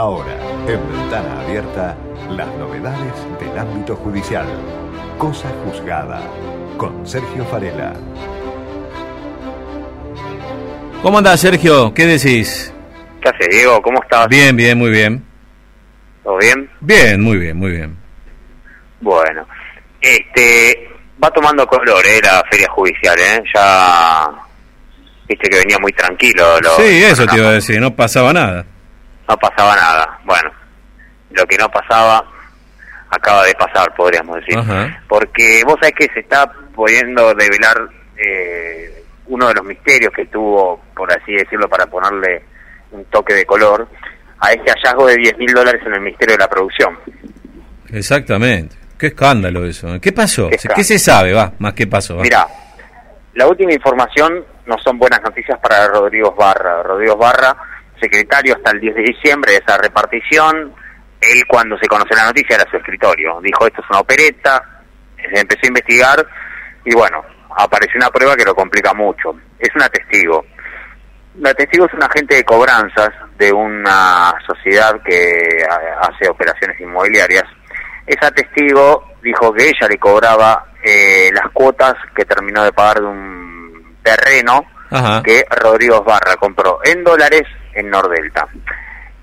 Ahora, en ventana abierta, las novedades del ámbito judicial. Cosa juzgada con Sergio Farela. ¿Cómo andás, Sergio? ¿Qué decís? ¿Qué haces, Diego? ¿Cómo estás? Bien, bien, muy bien. ¿Todo bien? Bien, muy bien, muy bien. Bueno, este va tomando color, ¿eh? La feria judicial, ¿eh? Ya viste que venía muy tranquilo. Lo, sí, eso te iba a decir, no pasaba nada. No pasaba nada. Bueno, lo que no pasaba acaba de pasar, podríamos decir. Ajá. Porque vos sabés que se está pudiendo develar eh, uno de los misterios que tuvo, por así decirlo, para ponerle un toque de color, a este hallazgo de 10 mil dólares en el Ministerio de la Producción. Exactamente. Qué escándalo eso. ¿eh? ¿Qué pasó? Qué ¿Qué, escándalo. se sabe? Va, más qué pasó. va. Mira, la última información no son buenas noticias para Rodrigo Barra. Rodrigo Barra, secretario hasta el 10 de diciembre de esa repartición, él cuando se conoció la noticia era su escritorio. Dijo, esto es una opereta, se empezó a investigar y bueno, apareció una prueba que lo complica mucho. Es una testigo. La testigo es un agente de cobranzas de una sociedad que ha- hace operaciones inmobiliarias. Esa testigo dijo que ella le cobraba eh, las cuotas que terminó de pagar de un terreno Ajá. que Rodrigo Barra compró en dólares en Nordelta.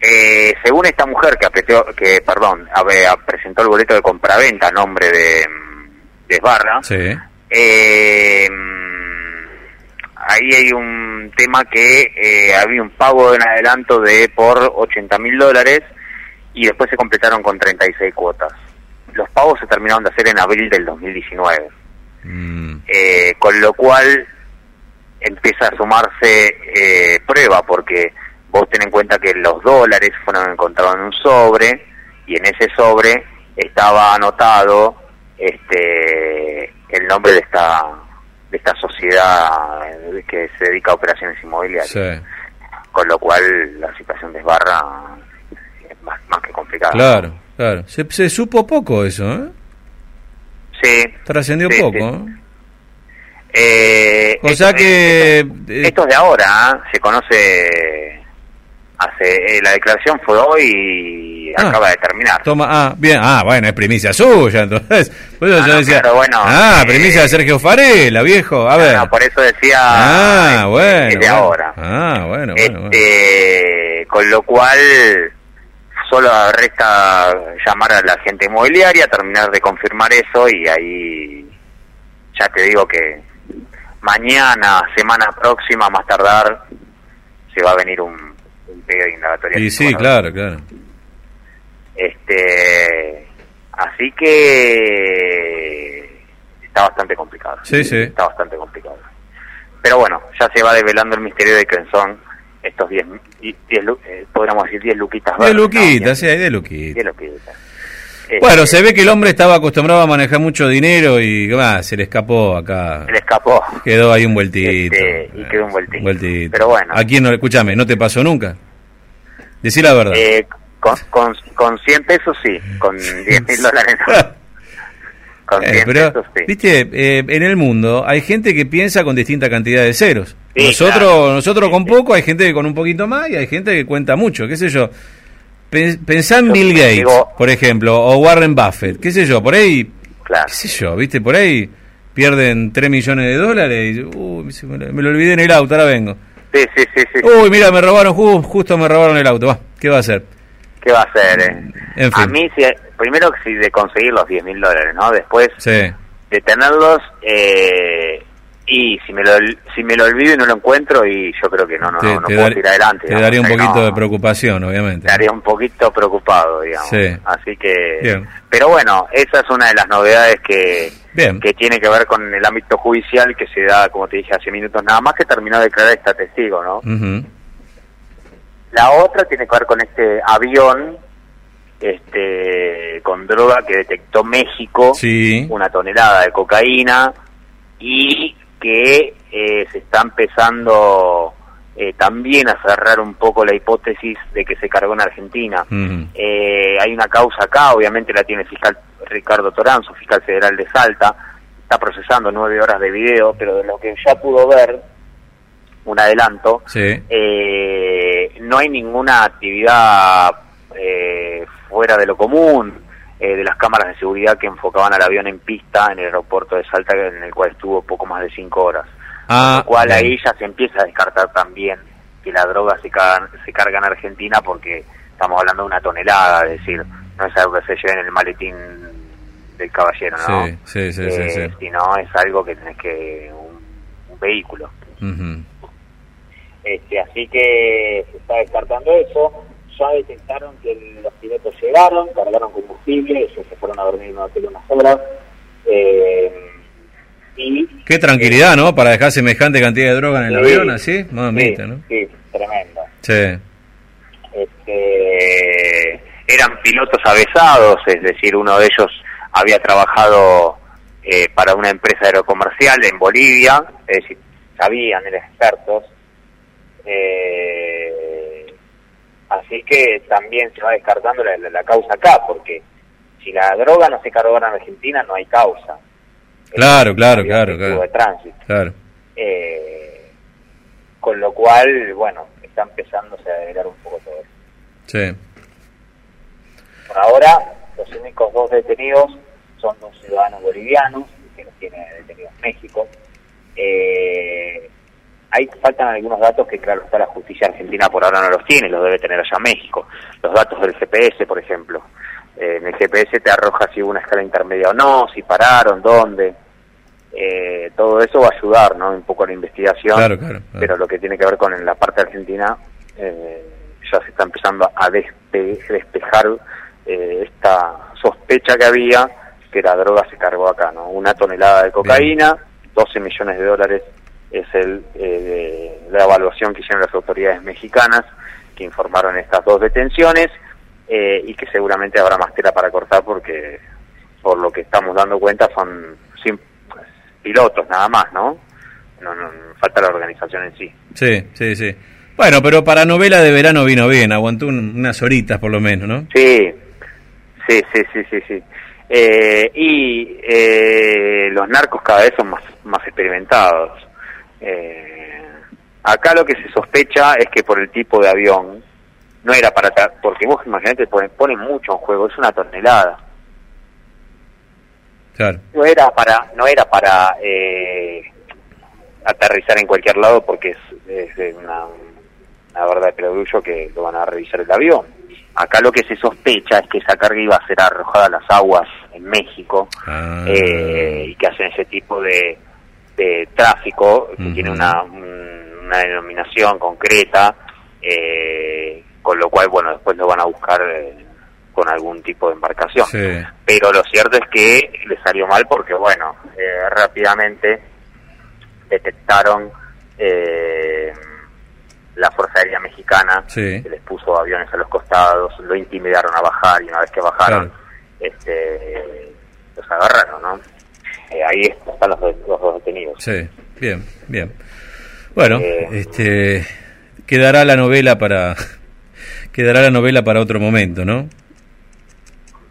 Eh, según esta mujer que apretó, que perdón, había- presentó el boleto de compraventa a nombre de, de Barra, Sí. eh, ahí hay un tema que eh, había un pago de un adelanto de por 80 mil dólares y después se completaron con 36 cuotas. Los pagos se terminaron de hacer en abril del 2019, Mm, eh, con lo cual empieza a sumarse eh, prueba porque vos ten en cuenta que los dólares fueron encontrados en un sobre y en ese sobre estaba anotado este el nombre de esta de esta sociedad eh, que se dedica a operaciones inmobiliarias sí. con lo cual la situación desbarra es más, más que complicada Claro, claro. Se, se supo poco eso, ¿eh? sí Trascendió Sí, poco, sí. ¿eh? Eh, O sea que... Esto, eh, esto es de ahora, ¿ah? se conoce. Hace eh, La declaración fue hoy y Ah. acaba de terminar. Toma, ah, bien, ah, bueno, es primicia suya, entonces. Por eso Ah, yo no, decía, claro, bueno, ah, eh, primicia de Sergio Farela, viejo, a ver. No, por eso decía. ah, eh, bueno. Es de bueno. ahora. Ah, bueno, bueno, bueno. Este, Con lo cual, solo resta llamar a la gente inmobiliaria, terminar de confirmar eso y ahí. Ya te digo que mañana, semana próxima, más tardar, se va a venir un, de indagatoria. Y sí, Bueno, claro, claro. Este, así que está bastante complicado. Sí, sí. Está bastante complicado. Pero bueno, ya se va develando el misterio de quién son estos 10, y- 10 lu- eh, podríamos decir 10 luquitas. De verdes, ¿no? Sí, 10 hay de Luquita. 10 luquitas. Este, Bueno, se ve que el hombre estaba acostumbrado a manejar mucho dinero y ah, se le escapó acá. Se le escapó. Quedó ahí un vueltito. Este, y quedó un vueltito. vueltito. Pero bueno. ¿A quién no? Escúchame, ¿no te pasó nunca? Decí la verdad. Eh, con, con, con 100 pesos sí, con 10 mil dólares no. Con 100 Eh, pero, pesos sí. viste, eh, en el mundo hay gente que piensa con distinta cantidad de ceros. Sí, nosotros claro. nosotros con poco, hay gente que con un poquito más y hay gente que cuenta mucho, qué sé yo. Pen- Pensá en Yo Bill Gates, digo- por ejemplo, o Warren Buffett, qué sé yo, por ahí, Claro. qué sé yo, viste, por ahí pierden 3 millones de dólares y uy, me, lo- olvidé en el auto, ahora vengo. Sí, sí, sí, sí. Uy, mira, me robaron, ju- justo me robaron el auto, va, ¿qué va a hacer? ¿Qué va a hacer? eh? En fin. A mí, si, primero si de conseguir los 10 mil dólares, ¿no? Después Sí, de tenerlos, eh, y si me, lo, si me lo olvido y no lo encuentro, y yo creo que no, no, te, no, no te puedo dar- tirar adelante. te digamos, daría un poquito no, de preocupación, obviamente. Estaría un poquito preocupado, digamos. Sí. Así que... Bien. Pero bueno, esa es una de las novedades que, Bien. que tiene que ver con el ámbito judicial que se da, como te dije hace minutos, nada más que terminó de declarar esta testigo, ¿no? La otra tiene que ver con este avión este con droga que detectó México, Sí. una tonelada de cocaína y que eh, se está empezando eh, también a cerrar un poco la hipótesis de que se cargó en Argentina. Eh, hay una causa acá, obviamente la tiene el fiscal Ricardo Toranzo, fiscal federal de Salta, está procesando nueve horas de video, pero de lo que ya pudo ver, un adelanto, Sí. eh, no hay ninguna actividad fuera de lo común, eh, de las cámaras de seguridad que enfocaban al avión en pista en el aeropuerto de Salta, en el cual estuvo poco más de cinco horas. Ah, lo cual ahí ya se empieza a descartar también que la droga se carga, se carga en Argentina porque estamos hablando de una tonelada, es decir, no es algo que se lleve en el maletín del caballero, ¿no? Sí, sí, sí, Eh, sí. Sino es algo que tenés que... un, un vehículo. Este, así que se está descartando eso. Ya detectaron que los pilotos llegaron, cargaron combustible, ellos se fueron a dormir en un hotel unas horas. Eh, y Qué tranquilidad, ¿no? Para dejar semejante cantidad de droga en el Sí, avión, así. Mamita, sí, ¿no? Sí, tremendo. Sí. Este, eran pilotos avesados, es decir, uno de ellos había trabajado eh, para una empresa aerocomercial en Bolivia, es decir, sabían, eran expertos. Eh, así que también se va descartando la, la- la causa acá, porque si la droga no se cargó en Argentina, no hay causa. Claro, claro, Es claro, claro. de tránsito. Claro. Eh, con lo cual, bueno, está empezándose a develar un poco todo eso. Sí. Por ahora, los únicos dos detenidos son dos ciudadanos bolivianos, que los tiene detenidos México. Eh, ahí faltan algunos datos que, claro, está la justicia argentina por ahora no los tiene, los debe tener allá México. Los datos del GPS, por ejemplo. Eh, en el GPS te arroja si hubo una escala intermedia o no, si pararon, dónde. Eh, todo eso va a ayudar, ¿no? Un poco a la investigación. Claro, claro, claro. Pero lo que tiene que ver con la parte argentina, eh, ya se está empezando a despe- despejar eh, esta sospecha que había que la droga se cargó acá, ¿no? Una tonelada de cocaína, 12 millones de dólares es el eh, la evaluación que hicieron las autoridades mexicanas que informaron estas dos detenciones eh, y que seguramente habrá más tela para cortar porque por lo que estamos dando cuenta son pilotos nada más, ¿no? No, no, falta la organización en sí. Sí, sí, sí. Bueno, pero para novela de verano vino bien, aguantó un- unas horitas por lo menos, ¿no? Sí, sí, sí, sí, sí, sí. Eh, y eh, los narcos cada vez son más, más experimentados. Eh, acá lo que se sospecha es que por el tipo de avión no era para porque vos imaginate ponen, ponen mucho en juego, es una tonelada. Claro. No era para no era para eh, aterrizar en cualquier lado porque es, una, una verdad de perogrullo que lo van a revisar el avión. Acá lo que se sospecha es que esa carga iba a ser arrojada a las aguas en México Ah. eh, y que hacen ese tipo de, de tráfico que tiene una, un- una denominación concreta, eh, con lo cual, bueno, después lo van a buscar eh, con algún tipo de embarcación Sí. pero lo cierto es que le salió mal porque, bueno, eh, rápidamente detectaron eh, la Fuerza Aérea Mexicana, Sí. que les puso aviones a los costados, lo intimidaron a bajar y una vez que bajaron, Claro. este, los agarraron, ¿no? Eh, ahí están los, dos- los dos detenidos. Sí, bien, bien. Bueno, Eh. este quedará la novela para quedará la novela para otro momento, ¿no?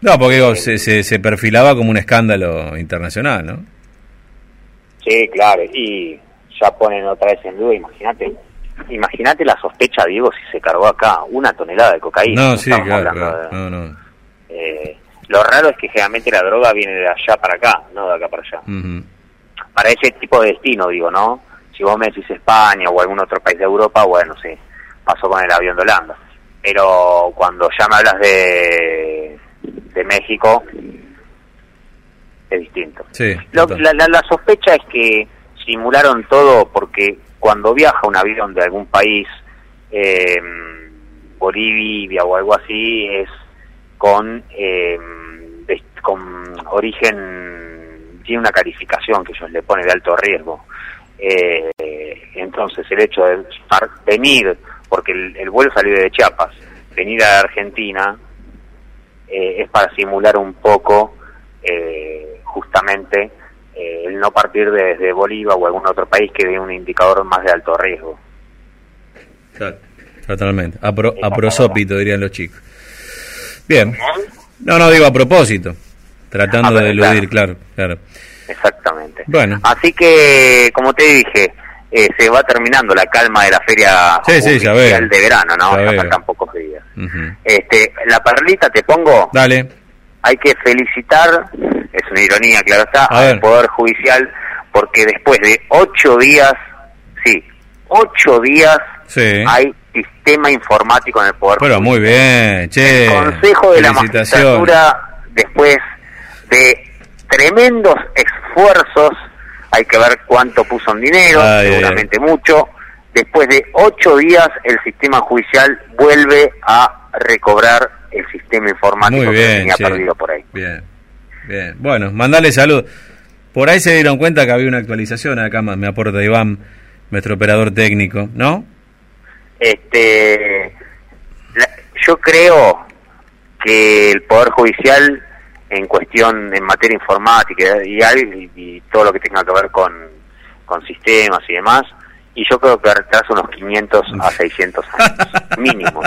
No, porque digo, se, se, se perfilaba como un escándalo internacional, ¿no? Sí, claro, y ya ponen otra vez en duda, imagínate. Imagínate la sospecha, Diego, si se cargó acá una tonelada de cocaína. No, sí, claro, hablando claro. de- No, no. Eh, lo raro es que generalmente la droga viene de allá para acá, no de acá para allá. Para ese tipo de destino, digo, ¿no? Si vos me decís España o algún otro país de Europa, bueno, sí, pasó con el avión de Holanda. Pero cuando ya me hablas de, de México, es distinto. Sí. Lo- la, la- la sospecha es que simularon todo porque cuando viaja un avión de algún país, eh, Bolivia o algo así, es con, eh, de- con origen, tiene una calificación que ellos le ponen de alto riesgo. Eh, entonces el hecho de venir, porque el, el vuelo salió de Chiapas, venir a Argentina eh, es para simular un poco eh, justamente eh, el no partir desde Bolivia o algún otro país que dé un indicador más de alto riesgo. Totalmente. A, pro- a prosópito, dirían los chicos. Bien. No, no digo a propósito. Tratando Ah, de eludir, claro, claro. Exactamente. Bueno. Así que, como te dije, eh, se va terminando la calma de la feria Sí, sí, ya oficial veo. de verano, ¿no? Ya Ya faltan pocos días. Este, la perlita te pongo, Dale. hay que felicitar, es una ironía, claro está, A ver. al Poder Judicial, porque después de ocho días, sí, ocho días Sí. hay sistema informático en el Poder Pero muy bien, che. El Consejo de la. Magistratura, después de tremendos esfuerzos, hay que ver cuánto puso en dinero, Ay, seguramente mucho. Después de ocho días, el sistema judicial vuelve a recobrar el sistema informático Muy que bien, tenía che. perdido por ahí. Bien, bien. Bueno, mandale salud. Por ahí se dieron cuenta que había una actualización, acá me aporta Iván, nuestro operador técnico, ¿no? Este, la- yo creo que el Poder Judicial, en cuestión, en materia informática y, todo lo que tenga que ver con, con sistemas y demás, y yo creo que retrasa unos 500 a 600 años, mínimo,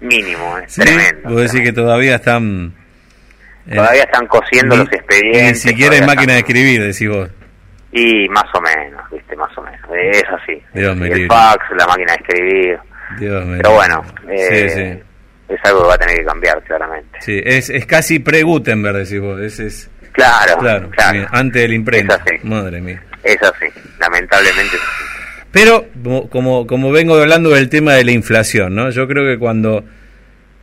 mínimo, es Sí, tremendo. Vos decís que todavía están... eh, Todavía están cosiendo ni- los expedientes. Ni siquiera hay máquina de escribir, decís vos. Y más o menos, viste, más o menos, es así. Dios Y me el libre. fax, la máquina de escribir. Dios me Pero bueno, eh, sí, sí. es algo que va a tener que cambiar, claramente. Sí, es, es casi pre-Gutenberg, decís vos. Es, es, Claro, claro, claro. antes del imprenta. Es así. Madre mía. Es así, lamentablemente. Pero, como- como, como vengo hablando del tema de la inflación, ¿no? Yo creo que cuando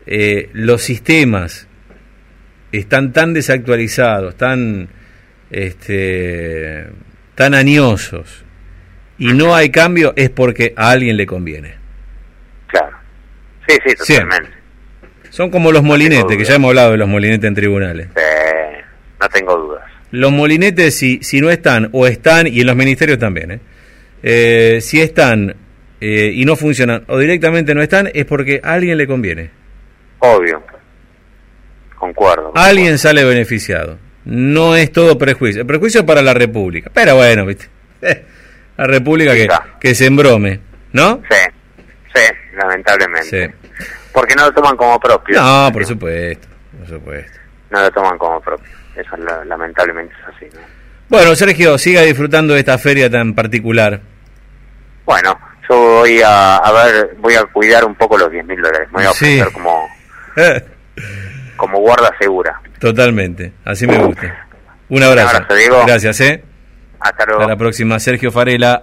eh, los sistemas están tan desactualizados, tan, este, tan añosos, y no hay cambio, es porque a alguien le conviene. Claro. Sí, sí, Siempre. totalmente. Son como los molinetes, que ya hemos hablado de los molinetes en tribunales. Eh, no tengo dudas. Los molinetes, si, si no están, o están, y en los ministerios también, ¿eh? Eh, si están eh, y no funcionan, o directamente no están, es porque a alguien le conviene. Obvio. Concuerdo. Alguien sale beneficiado. No es todo prejuicio. El prejuicio es para la República. Pero bueno, ¿viste? La República que, que se embrome, ¿no? Sí, sí, lamentablemente. Sí. Porque no lo toman como propio. No, por supuesto, por supuesto. No lo toman como propio. Eso la- lamentablemente es así. ¿no? Bueno, Sergio, siga disfrutando de esta feria tan particular. Bueno, yo voy a, a ver, voy a cuidar un poco los 10 mil dólares. Me voy a Sí. ofrecer como, como guarda segura. Totalmente, así me gusta. Un abrazo. abrazo, Diego. Gracias, ¿eh? Hasta luego. Hasta la próxima, Sergio Farela.